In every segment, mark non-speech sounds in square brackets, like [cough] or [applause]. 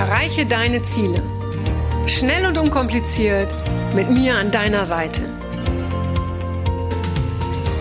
Erreiche deine Ziele. Schnell und unkompliziert mit mir an deiner Seite.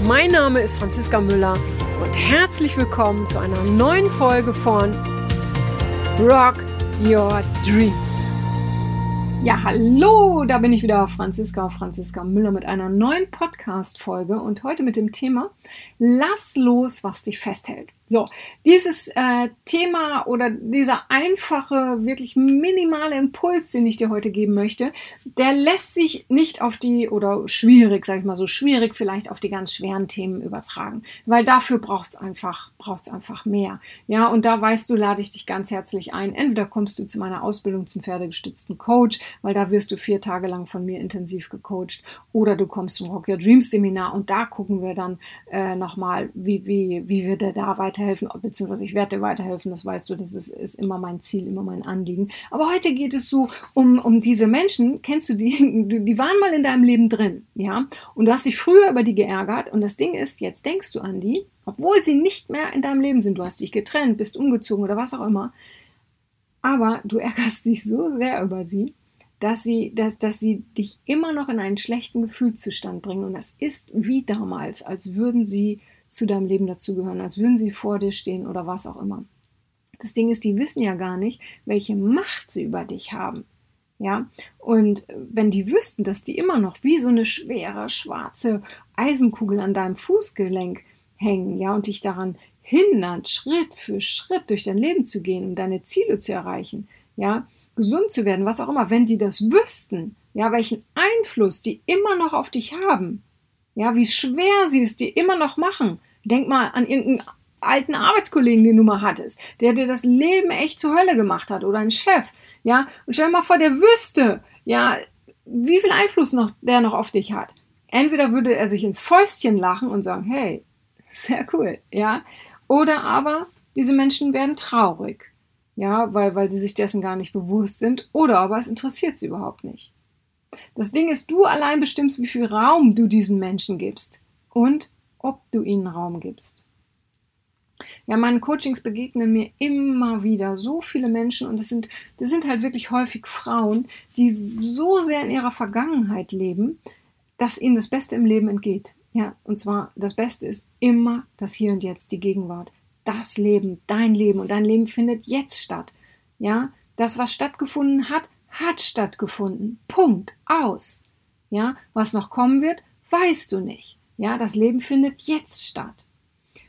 Mein Name ist Franziska Müller und herzlich willkommen zu einer neuen Folge von Rock Your Dreams. Ja, hallo, da bin ich wieder, Franziska, Franziska Müller mit einer neuen Podcast-Folge und heute mit dem Thema Lass los, was dich festhält. So, dieses äh, Thema oder dieser einfache, wirklich minimale Impuls, den ich dir heute geben möchte, der lässt sich nicht auf die, oder schwierig, sag ich mal so, schwierig vielleicht auf die ganz schweren Themen übertragen, weil dafür braucht's einfach, braucht's einfach mehr. Ja, und da weißt du, lade ich dich ganz herzlich ein. Entweder kommst du zu meiner Ausbildung zum pferdegestützten Coach, weil da wirst du vier Tage lang von mir intensiv gecoacht, oder du kommst zum Rock Your Dreams Seminar und da gucken wir dann äh, nochmal, wie, wie, wie wir da weiter weiterhelfen, beziehungsweise ich werde dir weiterhelfen, das weißt du, das ist, ist immer mein Ziel, immer mein Anliegen. Aber heute geht es so um, um diese Menschen, kennst du die, [laughs] die waren mal in deinem Leben drin, ja, und du hast dich früher über die geärgert. Und das Ding ist, jetzt denkst du an die, obwohl sie nicht mehr in deinem Leben sind, du hast dich getrennt, bist umgezogen oder was auch immer, aber du [laughs] ärgerst dich so sehr über sie, dass sie, dass, dass sie dich immer noch in einen schlechten Gefühlszustand bringen. Und das ist wie damals, als würden sie zu deinem Leben dazugehören, als würden sie vor dir stehen oder was auch immer. Das Ding ist, die wissen ja gar nicht, welche Macht sie über dich haben. Ja, und wenn die wüssten, dass die immer noch wie so eine schwere schwarze Eisenkugel an deinem Fußgelenk hängen, ja, und dich daran hindern, Schritt für Schritt durch dein Leben zu gehen, um deine Ziele zu erreichen, ja, gesund zu werden, was auch immer, wenn die das wüssten, ja, welchen Einfluss die immer noch auf dich haben, ja, wie schwer sie es dir immer noch machen. Denk mal an irgendeinen alten Arbeitskollegen, den du mal hattest, der dir das Leben echt zur Hölle gemacht hat oder ein Chef, ja. Und stell dir mal vor, der wüsste, ja, wie viel Einfluss noch der noch auf dich hat. Entweder würde er sich ins Fäustchen lachen und sagen, hey, [laughs] sehr cool, ja. Oder aber diese Menschen werden traurig, ja, weil, weil sie sich dessen gar nicht bewusst sind. Oder aber es interessiert sie überhaupt nicht. Das Ding ist, du allein bestimmst, wie viel Raum du diesen Menschen gibst und ob du ihnen Raum gibst. Ja, meinen Coachings begegnen mir immer wieder so viele Menschen und das sind, das sind halt wirklich häufig Frauen, die so sehr in ihrer Vergangenheit leben, dass ihnen das Beste im Leben entgeht. Ja, und zwar das Beste ist immer das Hier und Jetzt, die Gegenwart. Das Leben, dein Leben und dein Leben findet jetzt statt. Ja, das, was stattgefunden hat, hat stattgefunden. Punkt. Aus. Ja, was noch kommen wird, weißt du nicht. Ja, das Leben findet jetzt statt.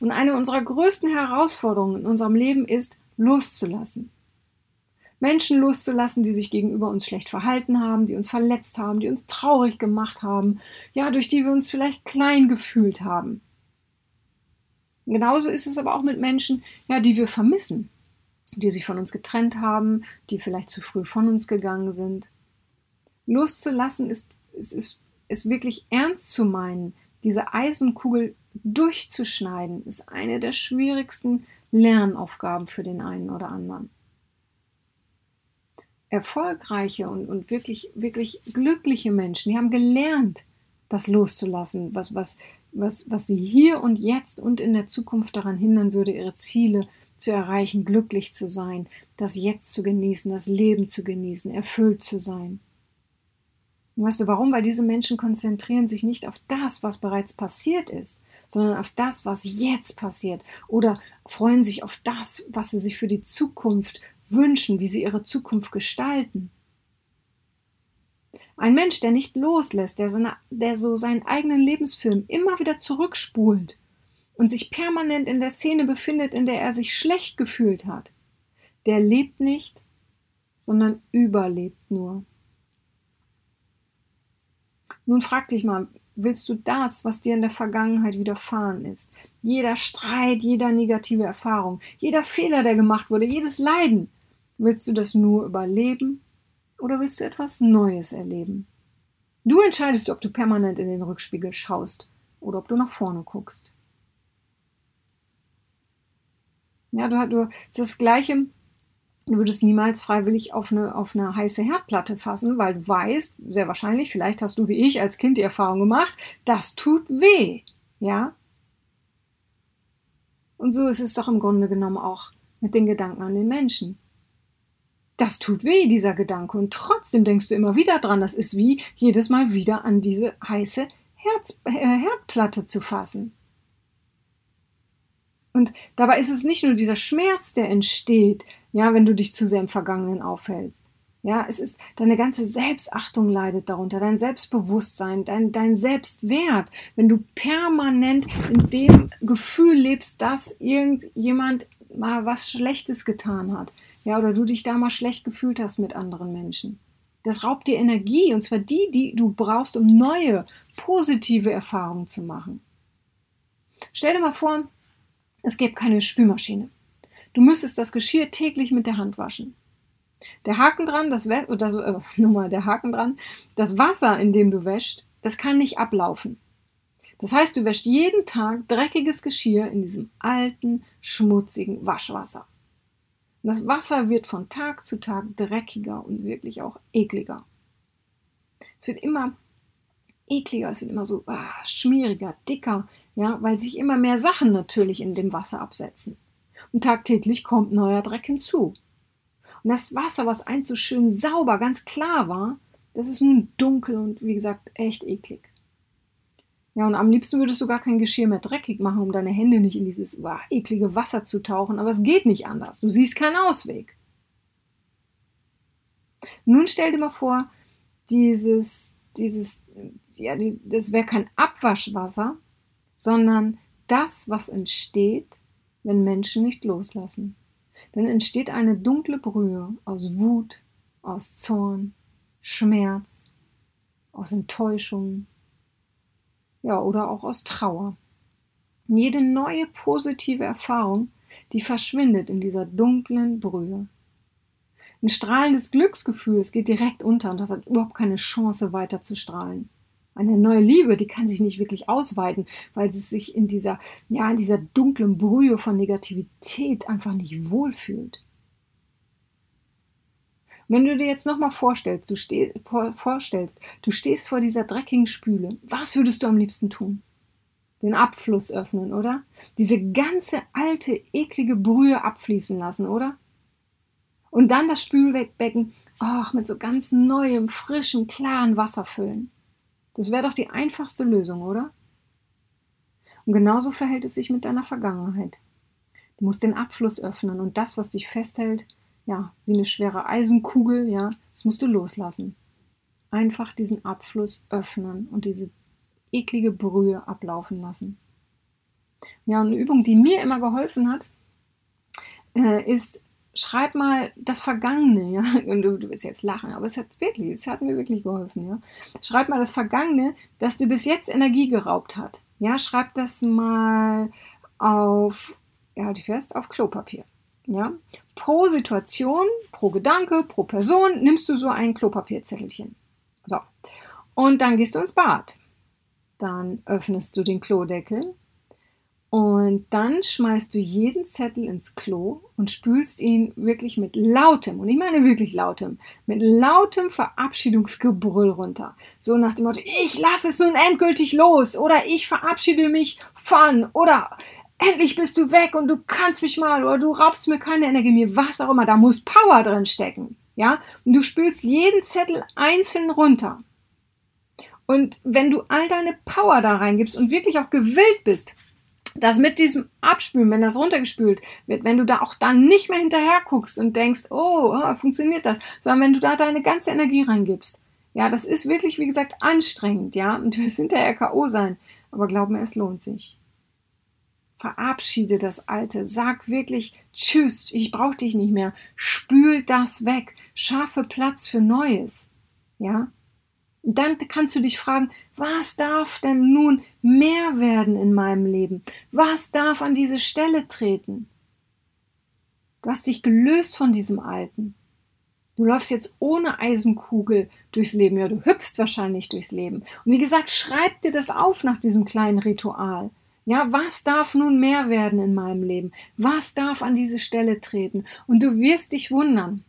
Und eine unserer größten Herausforderungen in unserem Leben ist, loszulassen. Menschen loszulassen, die sich gegenüber uns schlecht verhalten haben, die uns verletzt haben, die uns traurig gemacht haben, ja, durch die wir uns vielleicht klein gefühlt haben. Genauso ist es aber auch mit Menschen, ja, die wir vermissen, die sich von uns getrennt haben, die vielleicht zu früh von uns gegangen sind. Loszulassen ist, ist, ist, ist wirklich ernst zu meinen. Diese Eisenkugel durchzuschneiden, ist eine der schwierigsten Lernaufgaben für den einen oder anderen. Erfolgreiche und, und wirklich, wirklich glückliche Menschen, die haben gelernt, das loszulassen, was, was, was, was sie hier und jetzt und in der Zukunft daran hindern würde, ihre Ziele zu erreichen, glücklich zu sein, das Jetzt zu genießen, das Leben zu genießen, erfüllt zu sein. Und weißt du warum? Weil diese Menschen konzentrieren sich nicht auf das, was bereits passiert ist, sondern auf das, was jetzt passiert oder freuen sich auf das, was sie sich für die Zukunft wünschen, wie sie ihre Zukunft gestalten. Ein Mensch, der nicht loslässt, der so, der so seinen eigenen Lebensfilm immer wieder zurückspult und sich permanent in der Szene befindet, in der er sich schlecht gefühlt hat, der lebt nicht, sondern überlebt nur. Nun frag dich mal, willst du das, was dir in der Vergangenheit widerfahren ist, jeder Streit, jeder negative Erfahrung, jeder Fehler, der gemacht wurde, jedes Leiden, willst du das nur überleben oder willst du etwas Neues erleben? Du entscheidest, ob du permanent in den Rückspiegel schaust oder ob du nach vorne guckst. Ja, du, du ist das Gleiche. Du würdest niemals freiwillig auf eine, auf eine heiße Herdplatte fassen, weil du weißt, sehr wahrscheinlich, vielleicht hast du wie ich als Kind die Erfahrung gemacht, das tut weh. Ja? Und so ist es doch im Grunde genommen auch mit den Gedanken an den Menschen. das tut weh, dieser Gedanke. Und trotzdem denkst du immer wieder dran. Das ist wie jedes Mal wieder an diese heiße Herz, äh, Herdplatte zu fassen. Und dabei ist es nicht nur dieser Schmerz, der entsteht, ja, wenn du dich zu sehr im Vergangenen aufhältst. Ja, es ist, deine ganze Selbstachtung leidet darunter, dein Selbstbewusstsein, dein, dein Selbstwert. Wenn du permanent in dem Gefühl lebst, dass irgendjemand mal was Schlechtes getan hat, ja, oder du dich da mal schlecht gefühlt hast mit anderen Menschen. Das raubt dir Energie, und zwar die, die du brauchst, um neue, positive Erfahrungen zu machen. Stell dir mal vor, es gäbe keine Spülmaschine. Du müsstest das Geschirr täglich mit der Hand waschen. Der Haken dran, das oder so, äh, [laughs] nochmal der Haken dran, das Wasser, in dem du wäschst, das kann nicht ablaufen. Das heißt, du wäschst jeden Tag dreckiges Geschirr in diesem alten, schmutzigen Waschwasser. Das Wasser wird von Tag zu Tag dreckiger und wirklich auch ekliger. Es wird immer ekliger, es wird immer so ah, schmieriger, dicker, ja, weil sich immer mehr Sachen natürlich in dem Wasser absetzen. Und tagtäglich kommt neuer Dreck hinzu. Und das Wasser, was einst so schön sauber, ganz klar war, das ist nun dunkel und wie gesagt echt eklig. Ja, und am liebsten würdest du gar kein Geschirr mehr dreckig machen, um deine Hände nicht in dieses wow, eklige Wasser zu tauchen, aber es geht nicht anders. Du siehst keinen Ausweg. Nun stell dir mal vor, dieses, dieses, ja, das wäre kein Abwaschwasser, sondern das, was entsteht, wenn Menschen nicht loslassen. Dann entsteht eine dunkle Brühe aus Wut, aus Zorn, Schmerz, aus Enttäuschung, ja, oder auch aus Trauer. Und jede neue positive Erfahrung, die verschwindet in dieser dunklen Brühe. Ein strahlendes Glücksgefühl, es geht direkt unter und das hat überhaupt keine Chance weiter zu strahlen. Eine neue Liebe, die kann sich nicht wirklich ausweiten, weil sie sich in dieser, ja, in dieser dunklen Brühe von Negativität einfach nicht wohlfühlt. Wenn du dir jetzt nochmal vorstellst, du steh, vor, vorstellst, du stehst vor dieser dreckigen Spüle, was würdest du am liebsten tun? Den Abfluss öffnen, oder? Diese ganze alte, eklige Brühe abfließen lassen, oder? Und dann das Spülbecken, ach, mit so ganz neuem, frischen, klaren Wasser füllen. Das wäre doch die einfachste Lösung, oder? Und genauso verhält es sich mit deiner Vergangenheit. Du musst den Abfluss öffnen und das, was dich festhält, ja, wie eine schwere Eisenkugel, ja, das musst du loslassen. Einfach diesen Abfluss öffnen und diese eklige Brühe ablaufen lassen. Ja, eine Übung, die mir immer geholfen hat, äh, ist schreib mal das Vergangene, ja. Und du, du wirst jetzt lachen, aber es hat wirklich, es hat mir wirklich geholfen, ja. Schreib mal das Vergangene, das dir bis jetzt Energie geraubt hat. Ja, schreib das mal auf, ja, halt fest, auf Klopapier. Ja. Pro Situation, pro Gedanke, pro Person nimmst du so ein Klopapierzettelchen. So. Und dann gehst du ins Bad. Dann öffnest du den Klodeckel und dann schmeißt du jeden Zettel ins Klo und spülst ihn wirklich mit lautem, und ich meine wirklich lautem, mit lautem Verabschiedungsgebrüll runter. So nach dem Motto, ich lasse es nun endgültig los oder ich verabschiede mich von oder endlich bist du weg und du kannst mich mal oder du raubst mir keine Energie mehr, was auch immer, da muss Power drin stecken. Ja, und du spülst jeden Zettel einzeln runter. Und wenn du all deine Power da reingibst und wirklich auch gewillt bist, dass mit diesem Abspülen, wenn das runtergespült wird, wenn du da auch dann nicht mehr hinterher guckst und denkst, oh, funktioniert das, sondern wenn du da deine ganze Energie reingibst. Ja, das ist wirklich, wie gesagt, anstrengend, ja, und du wirst hinterher K.O. sein. Aber glaub mir, es lohnt sich. Verabschiede das Alte. Sag wirklich Tschüss, ich brauche dich nicht mehr. Spül das weg. Schaffe Platz für Neues. Ja, dann kannst du dich fragen, was darf denn nun mehr werden in meinem Leben? Was darf an diese Stelle treten? Du hast dich gelöst von diesem Alten. Du läufst jetzt ohne Eisenkugel durchs Leben. Ja, du hüpfst wahrscheinlich durchs Leben. Und wie gesagt, schreib dir das auf nach diesem kleinen Ritual. Ja, was darf nun mehr werden in meinem Leben? Was darf an diese Stelle treten? Und du wirst dich wundern,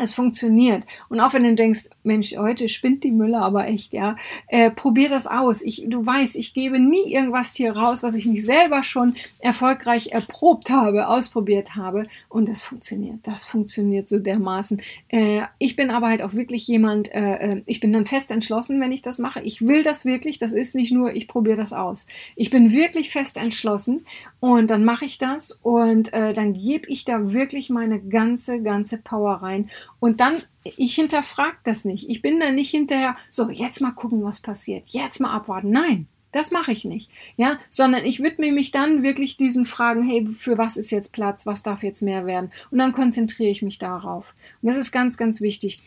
es funktioniert. Und auch wenn du denkst, Mensch, heute spinnt die Müller aber echt, ja, äh, probier das aus. Ich, du weißt, ich gebe nie irgendwas hier raus, was ich nicht selber schon erfolgreich erprobt habe, ausprobiert habe. Und das funktioniert. Das funktioniert so dermaßen. Äh, ich bin aber halt auch wirklich jemand, äh, äh ich bin dann fest entschlossen, wenn ich das mache. Ich will das wirklich. Das ist nicht nur, ich probiere das aus. Ich bin wirklich fest entschlossen und dann mache ich das und äh, dann gebe ich da wirklich meine ganze, ganze Power rein und dann, ich hinterfrage das nicht. Ich bin da nicht hinterher, so, jetzt mal gucken, was passiert. Jetzt mal abwarten. Nein, das mache ich nicht. Ja, sondern ich widme mich dann wirklich diesen Fragen, hey, für was ist jetzt Platz? Was darf jetzt mehr werden? Und dann konzentriere ich mich darauf. Und das ist ganz, ganz wichtig.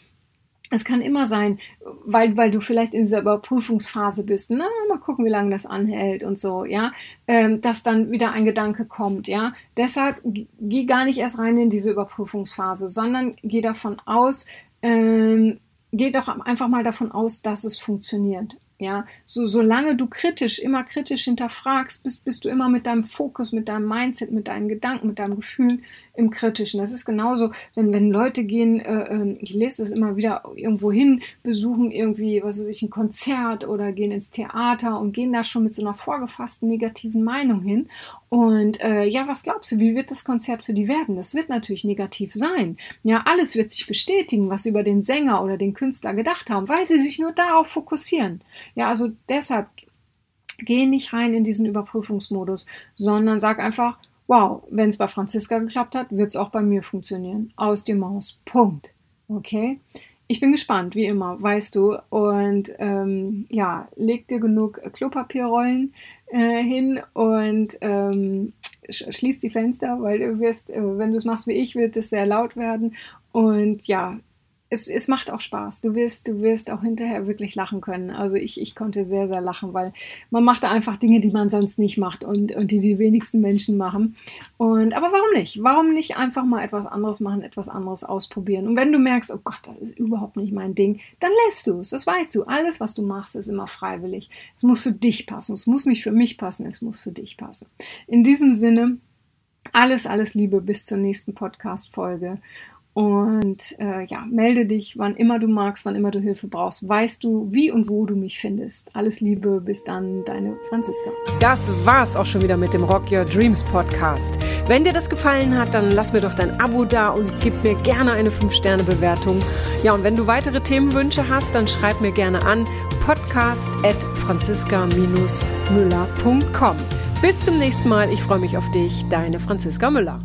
Es kann immer sein, weil, weil du vielleicht in dieser Überprüfungsphase bist, na, mal gucken, wie lange das anhält und so, ja, ähm, dass dann wieder ein Gedanke kommt, ja. Deshalb geh gar nicht erst rein in diese Überprüfungsphase, sondern geh davon aus, ähm, geh doch einfach mal davon aus, dass es funktioniert. Ja, so solange du kritisch, immer kritisch hinterfragst, bist, bist du immer mit deinem Fokus, mit deinem Mindset, mit deinen Gedanken, mit deinem Gefühl im Kritischen. Das ist genauso, wenn, wenn Leute gehen, äh, ähm, ich lese das immer wieder irgendwo hin, besuchen irgendwie, was weiß ich, ein Konzert oder gehen ins Theater und gehen da schon mit so einer vorgefassten negativen Meinung hin. Und äh, ja, was glaubst du, wie wird das Konzert für die werden? Das wird natürlich negativ sein. Ja, alles wird sich bestätigen, was sie über den Sänger oder den Künstler gedacht haben, weil sie sich nur darauf fokussieren. Ja, also deshalb geh nicht rein in diesen Überprüfungsmodus, sondern sag einfach, wow, wenn es bei Franziska geklappt hat, wird es auch bei mir funktionieren. Aus die Maus. Punkt. Okay? Ich bin gespannt, wie immer, weißt du. Und ähm, ja, leg dir genug Klopapierrollen äh, hin und ähm, schließ die Fenster, weil du wirst, äh, wenn du es machst wie ich, wird es sehr laut werden. Und ja, es, es macht auch Spaß. Du wirst, du wirst auch hinterher wirklich lachen können. Also ich, ich konnte sehr, sehr lachen, weil man macht da einfach Dinge, die man sonst nicht macht und, und die die wenigsten Menschen machen. Und aber warum nicht? Warum nicht einfach mal etwas anderes machen, etwas anderes ausprobieren? Und wenn du merkst, oh Gott, das ist überhaupt nicht mein Ding, dann lässt du es. Das weißt du. Alles, was du machst, ist immer freiwillig. Es muss für dich passen. Es muss nicht für mich passen. Es muss für dich passen. In diesem Sinne, alles, alles Liebe bis zur nächsten Podcast-Folge. Und äh, ja, melde dich, wann immer du magst, wann immer du Hilfe brauchst. Weißt du, wie und wo du mich findest. Alles Liebe, bis dann, deine Franziska. Das war's auch schon wieder mit dem Rock Your Dreams Podcast. Wenn dir das gefallen hat, dann lass mir doch dein Abo da und gib mir gerne eine 5-Sterne-Bewertung. Ja, und wenn du weitere Themenwünsche hast, dann schreib mir gerne an podcast at franziska-müller.com. Bis zum nächsten Mal. Ich freue mich auf dich, deine Franziska Müller.